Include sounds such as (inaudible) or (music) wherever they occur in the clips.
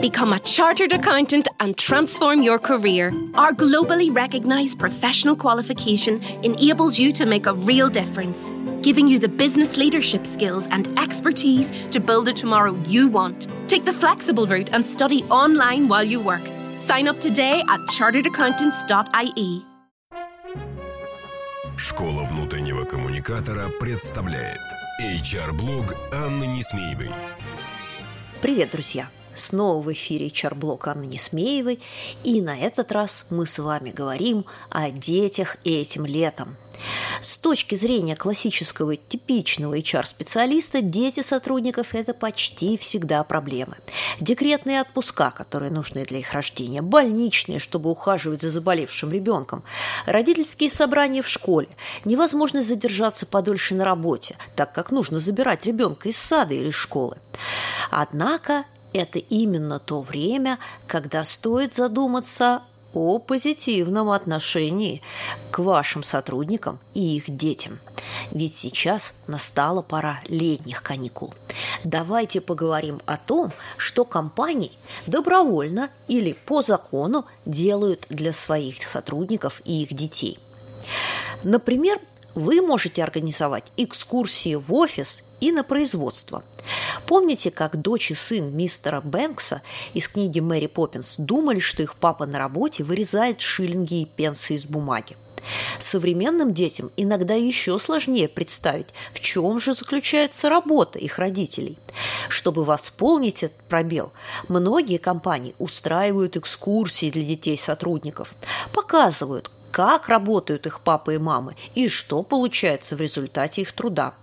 Become a chartered accountant and transform your career. Our globally recognized professional qualification enables you to make a real difference, giving you the business leadership skills and expertise to build a tomorrow you want. Take the flexible route and study online while you work. Sign up today at charteredaccountants.ie. Школа внутреннего коммуникатора представляет HR-блог Анны Несмеевой. Привет, друзья! Снова в эфире HR-блог Анны Несмеевой, и на этот раз мы с вами говорим о детях этим летом. С точки зрения классического типичного HR-специалиста, дети сотрудников – это почти всегда проблемы. Декретные отпуска, которые нужны для их рождения, больничные, чтобы ухаживать за заболевшим ребенком, родительские собрания в школе, невозможность задержаться подольше на работе, так как нужно забирать ребенка из сада или школы. Однако это именно то время, когда стоит задуматься о позитивном отношении к вашим сотрудникам и их детям. Ведь сейчас настала пора летних каникул. Давайте поговорим о том, что компании добровольно или по закону делают для своих сотрудников и их детей. Например, вы можете организовать экскурсии в офис и на производство. Помните, как дочь и сын мистера Бэнкса из книги Мэри Поппинс думали, что их папа на работе вырезает шиллинги и пенсы из бумаги? Современным детям иногда еще сложнее представить, в чем же заключается работа их родителей. Чтобы восполнить этот пробел, многие компании устраивают экскурсии для детей сотрудников, показывают, как работают их папа и мамы и что получается в результате их труда.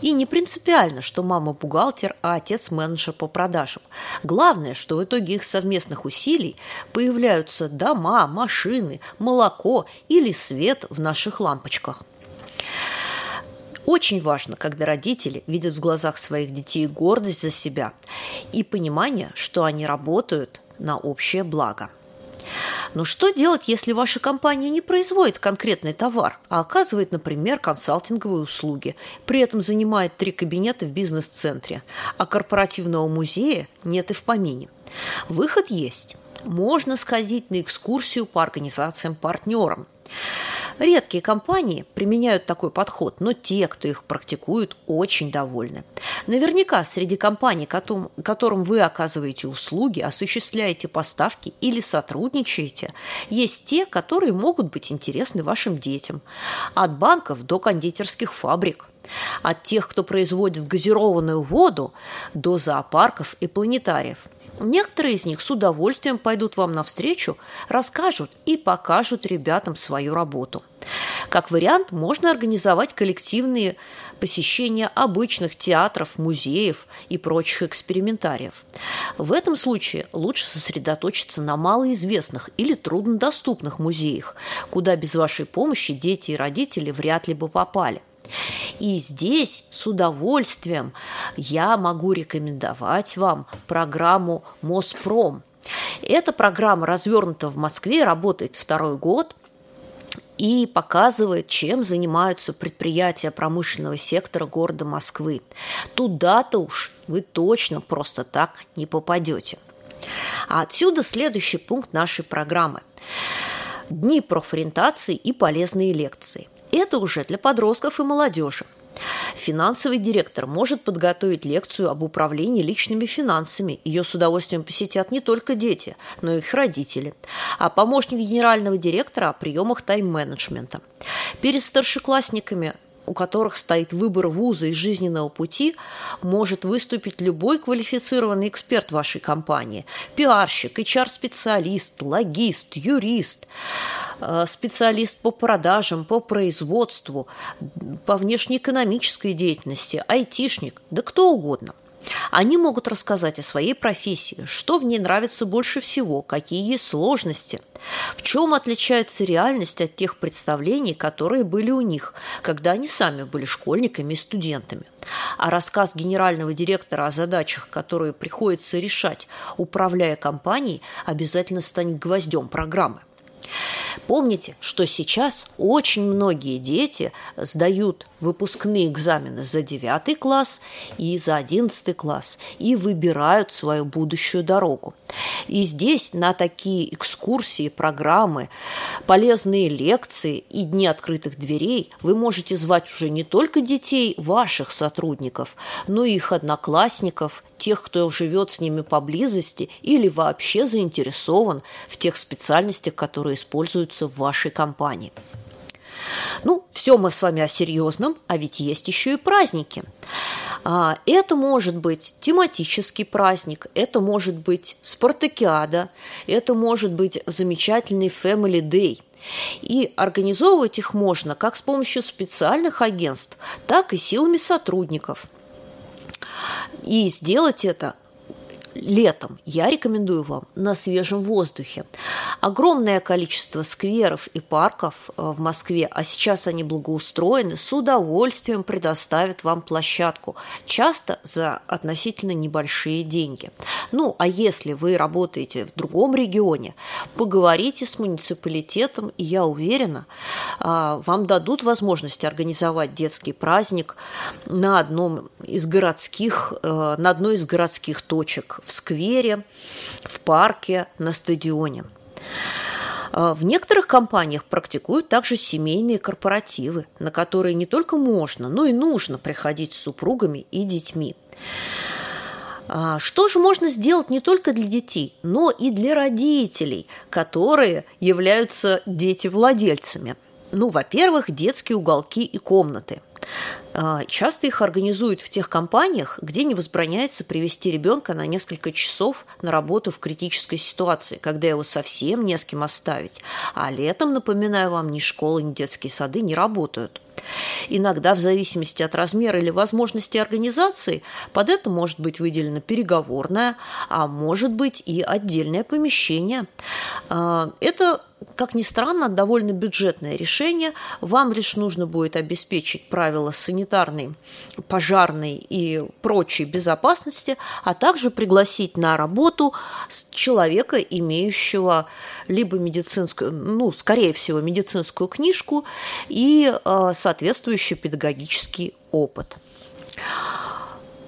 И не принципиально, что мама бухгалтер, а отец менеджер по продажам. Главное, что в итоге их совместных усилий появляются дома, машины, молоко или свет в наших лампочках. Очень важно, когда родители видят в глазах своих детей гордость за себя и понимание, что они работают на общее благо. Но что делать, если ваша компания не производит конкретный товар, а оказывает, например, консалтинговые услуги, при этом занимает три кабинета в бизнес-центре, а корпоративного музея нет и в помине? Выход есть. Можно сходить на экскурсию по организациям-партнерам. Редкие компании применяют такой подход, но те, кто их практикует, очень довольны. Наверняка среди компаний, которым, вы оказываете услуги, осуществляете поставки или сотрудничаете, есть те, которые могут быть интересны вашим детям. От банков до кондитерских фабрик. От тех, кто производит газированную воду, до зоопарков и планетариев – Некоторые из них с удовольствием пойдут вам навстречу, расскажут и покажут ребятам свою работу. Как вариант, можно организовать коллективные посещения обычных театров, музеев и прочих экспериментариев. В этом случае лучше сосредоточиться на малоизвестных или труднодоступных музеях, куда без вашей помощи дети и родители вряд ли бы попали. И здесь с удовольствием я могу рекомендовать вам программу «Моспром». Эта программа развернута в Москве, работает второй год и показывает, чем занимаются предприятия промышленного сектора города Москвы. Туда-то уж вы точно просто так не попадете. А отсюда следующий пункт нашей программы. Дни профориентации и полезные лекции. Это уже для подростков и молодежи. Финансовый директор может подготовить лекцию об управлении личными финансами. Ее с удовольствием посетят не только дети, но и их родители. А помощник генерального директора о приемах тайм-менеджмента. Перед старшеклассниками у которых стоит выбор вуза и жизненного пути, может выступить любой квалифицированный эксперт вашей компании. Пиарщик, HR-специалист, логист, юрист, э, специалист по продажам, по производству, по внешнеэкономической деятельности, айтишник, да кто угодно. Они могут рассказать о своей профессии, что в ней нравится больше всего, какие есть сложности, в чем отличается реальность от тех представлений, которые были у них, когда они сами были школьниками и студентами. А рассказ генерального директора о задачах, которые приходится решать, управляя компанией, обязательно станет гвоздем программы. Помните, что сейчас очень многие дети сдают выпускные экзамены за 9 класс и за 11 класс и выбирают свою будущую дорогу. И здесь на такие экскурсии, программы, полезные лекции и дни открытых дверей вы можете звать уже не только детей ваших сотрудников, но и их одноклассников, тех, кто живет с ними поблизости или вообще заинтересован в тех специальностях, которые используются в вашей компании. Ну, все мы с вами о серьезном, а ведь есть еще и праздники. А, это может быть тематический праздник, это может быть спартакиада, это может быть замечательный Family Day – и организовывать их можно как с помощью специальных агентств, так и силами сотрудников. И сделать это летом я рекомендую вам на свежем воздухе. Огромное количество скверов и парков э, в Москве, а сейчас они благоустроены, с удовольствием предоставят вам площадку, часто за относительно небольшие деньги. Ну, а если вы работаете в другом регионе, поговорите с муниципалитетом, и я уверена, а, вам дадут возможность организовать детский праздник на одном из городских, э, на одной из городских точек в сквере, в парке, на стадионе. А, в некоторых компаниях практикуют также семейные корпоративы, на которые не только можно, но и нужно приходить с супругами и детьми. А, что же можно сделать не только для детей, но и для родителей, которые являются дети-владельцами? Ну, во-первых, детские уголки и комнаты – часто их организуют в тех компаниях, где не возбраняется привести ребенка на несколько часов на работу в критической ситуации, когда его совсем не с кем оставить. А летом, напоминаю вам, ни школы, ни детские сады не работают. Иногда, в зависимости от размера или возможности организации, под это может быть выделено переговорное, а может быть и отдельное помещение. А, это как ни странно, довольно бюджетное решение. Вам лишь нужно будет обеспечить правила санитарной, пожарной и прочей безопасности, а также пригласить на работу человека, имеющего либо медицинскую, ну, скорее всего, медицинскую книжку и э, соответствующий педагогический опыт.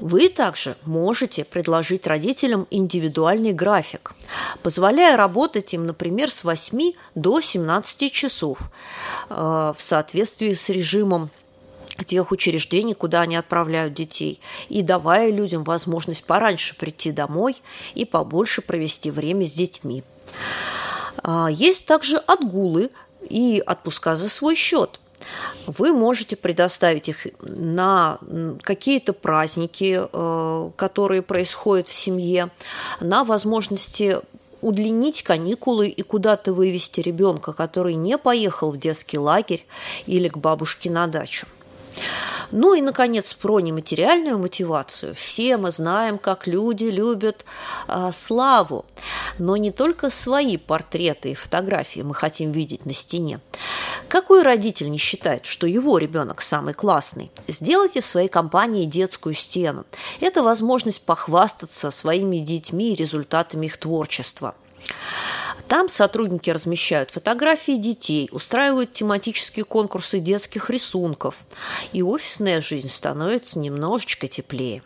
Вы также можете предложить родителям индивидуальный график, позволяя работать им, например, с 8 до 17 часов э, в соответствии с режимом тех учреждений, куда они отправляют детей, и давая людям возможность пораньше прийти домой и побольше провести время с детьми. А, есть также отгулы и отпуска за свой счет. Вы можете предоставить их на какие-то праздники, э, которые происходят в семье, на возможности удлинить каникулы и куда-то вывести ребенка, который не поехал в детский лагерь или к бабушке на дачу. Ну и, наконец, про нематериальную мотивацию. Все мы знаем, как люди любят э, славу, но не только свои портреты и фотографии мы хотим видеть на стене. Какой родитель не считает, что его ребенок самый классный? Сделайте в своей компании детскую стену. Это возможность похвастаться своими детьми и результатами их творчества. Там сотрудники размещают фотографии детей, устраивают тематические конкурсы детских рисунков, и офисная жизнь становится немножечко теплее.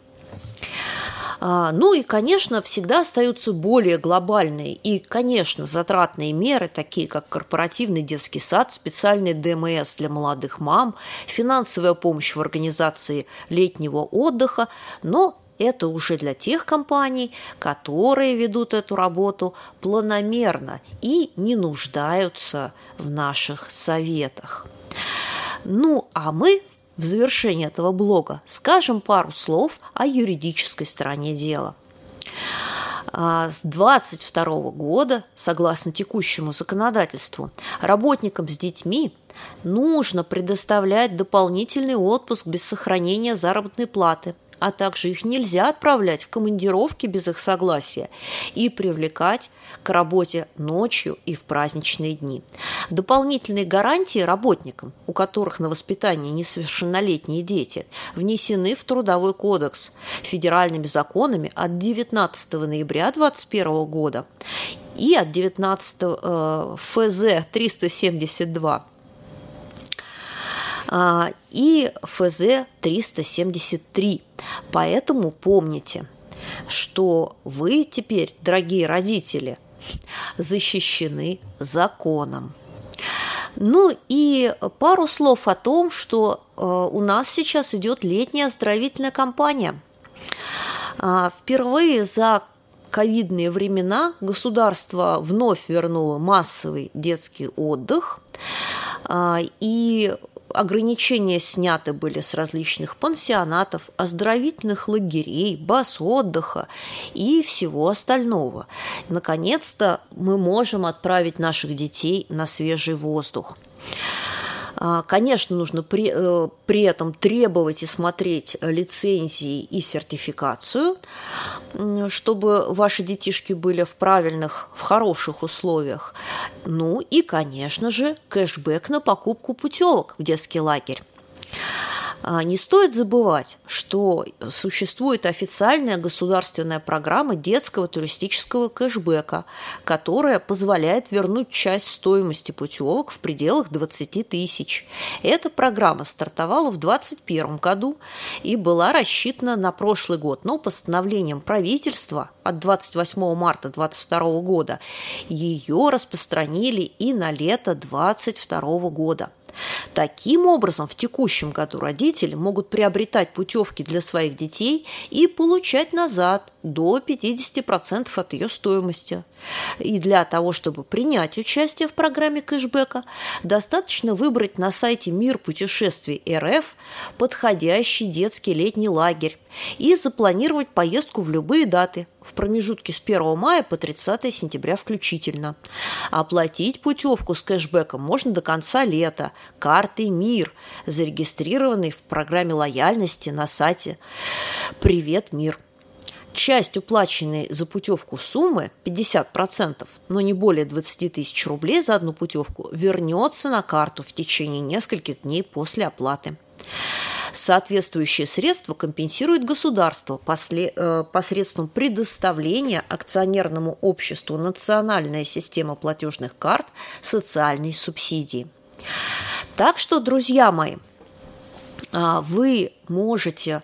А, ну и, конечно, всегда остаются более глобальные и, конечно, затратные меры, такие как корпоративный детский сад, специальный ДМС для молодых мам, финансовая помощь в организации летнего отдыха, но это уже для тех компаний, которые ведут эту работу планомерно и не нуждаются в наших советах. Ну, а мы в завершении этого блога скажем пару слов о юридической стороне дела. А, с 22 года, согласно текущему законодательству, работникам с детьми нужно предоставлять дополнительный отпуск без сохранения заработной платы а также их нельзя отправлять в командировки без их согласия и привлекать к работе ночью и в праздничные дни. Дополнительные гарантии работникам, у которых на воспитании несовершеннолетние дети, внесены в Трудовой кодекс федеральными законами от 19 ноября 2021 года и от 19 э, ФЗ 372 э, и ФЗ 373. Поэтому помните, что вы теперь, дорогие родители, защищены законом. Ну и пару слов о том, что э, у нас сейчас идет летняя оздоровительная кампания. Э, впервые за ковидные времена государство вновь вернуло массовый детский отдых. Э, и ограничения сняты были с различных пансионатов, оздоровительных лагерей, баз отдыха и всего остального. Наконец-то мы можем отправить наших детей на свежий воздух. А, конечно, нужно при, э, при этом требовать и смотреть лицензии и сертификацию, чтобы ваши детишки были в правильных, в хороших условиях. Ну и, конечно же, кэшбэк на покупку путевок в детский лагерь. А, не стоит забывать, что существует официальная государственная программа детского туристического кэшбэка, которая позволяет вернуть часть стоимости путевок в пределах 20 тысяч. Эта программа стартовала в 2021 году и была рассчитана на прошлый год, но постановлением правительства от 28 марта 2022 года ее распространили и на лето 2022 года. Таким образом, в текущем году родители могут приобретать путевки для своих детей и получать назад до 50% от ее стоимости. И для того, чтобы принять участие в программе кэшбэка, достаточно выбрать на сайте Мир путешествий РФ подходящий детский летний лагерь и запланировать поездку в любые даты в промежутке с 1 мая по 30 сентября включительно. Оплатить путевку с кэшбэком можно до конца лета картой «Мир», зарегистрированной в программе лояльности на сайте «Привет, мир». Часть уплаченной за путевку суммы, 50%, но не более 20 тысяч рублей за одну путевку, вернется на карту в течение нескольких дней после оплаты. Соответствующие средства компенсирует государство э, посредством предоставления акционерному обществу «Национальная система платежных карт» социальной субсидии. Так что, друзья мои, э, вы можете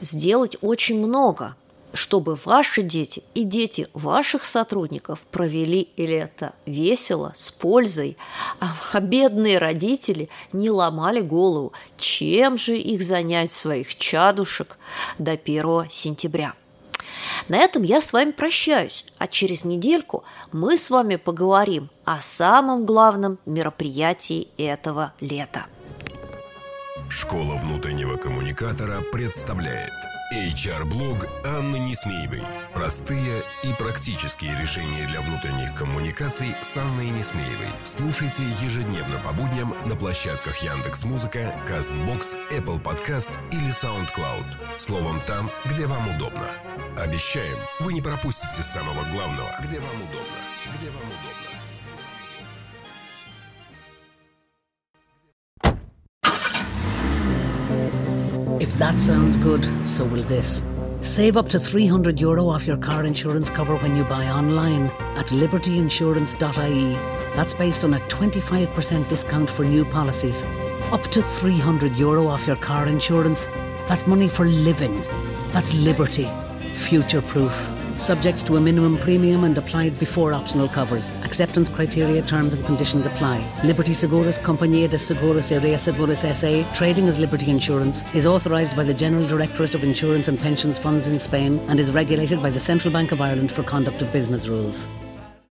сделать очень много – чтобы ваши дети и дети ваших сотрудников провели лето весело, с пользой, а (laughs) бедные родители не ломали голову, чем же их занять своих чадушек до 1 сентября. На этом я с вами прощаюсь, а через недельку мы с вами поговорим о самом главном мероприятии этого лета. Школа внутреннего коммуникатора представляет – HR-блог Анны Несмеевой. Простые и практические решения для внутренних коммуникаций с Анной Несмеевой. Слушайте ежедневно по будням на площадках Яндекс Музыка, Castbox, Apple Podcast или SoundCloud. Словом, там, где вам удобно. Обещаем, вы не пропустите самого главного, где вам удобно. Где вам удобно. That sounds good, so will this. Save up to 300 euro off your car insurance cover when you buy online at libertyinsurance.ie. That's based on a 25% discount for new policies. Up to 300 euro off your car insurance. That's money for living. That's liberty. Future proof. Subject to a minimum premium and applied before optional covers. Acceptance criteria, terms and conditions apply. Liberty Seguros Compañía de Seguros y Reaseguros SA, trading as Liberty Insurance, is authorised by the General Directorate of Insurance and Pensions Funds in Spain and is regulated by the Central Bank of Ireland for conduct of business rules.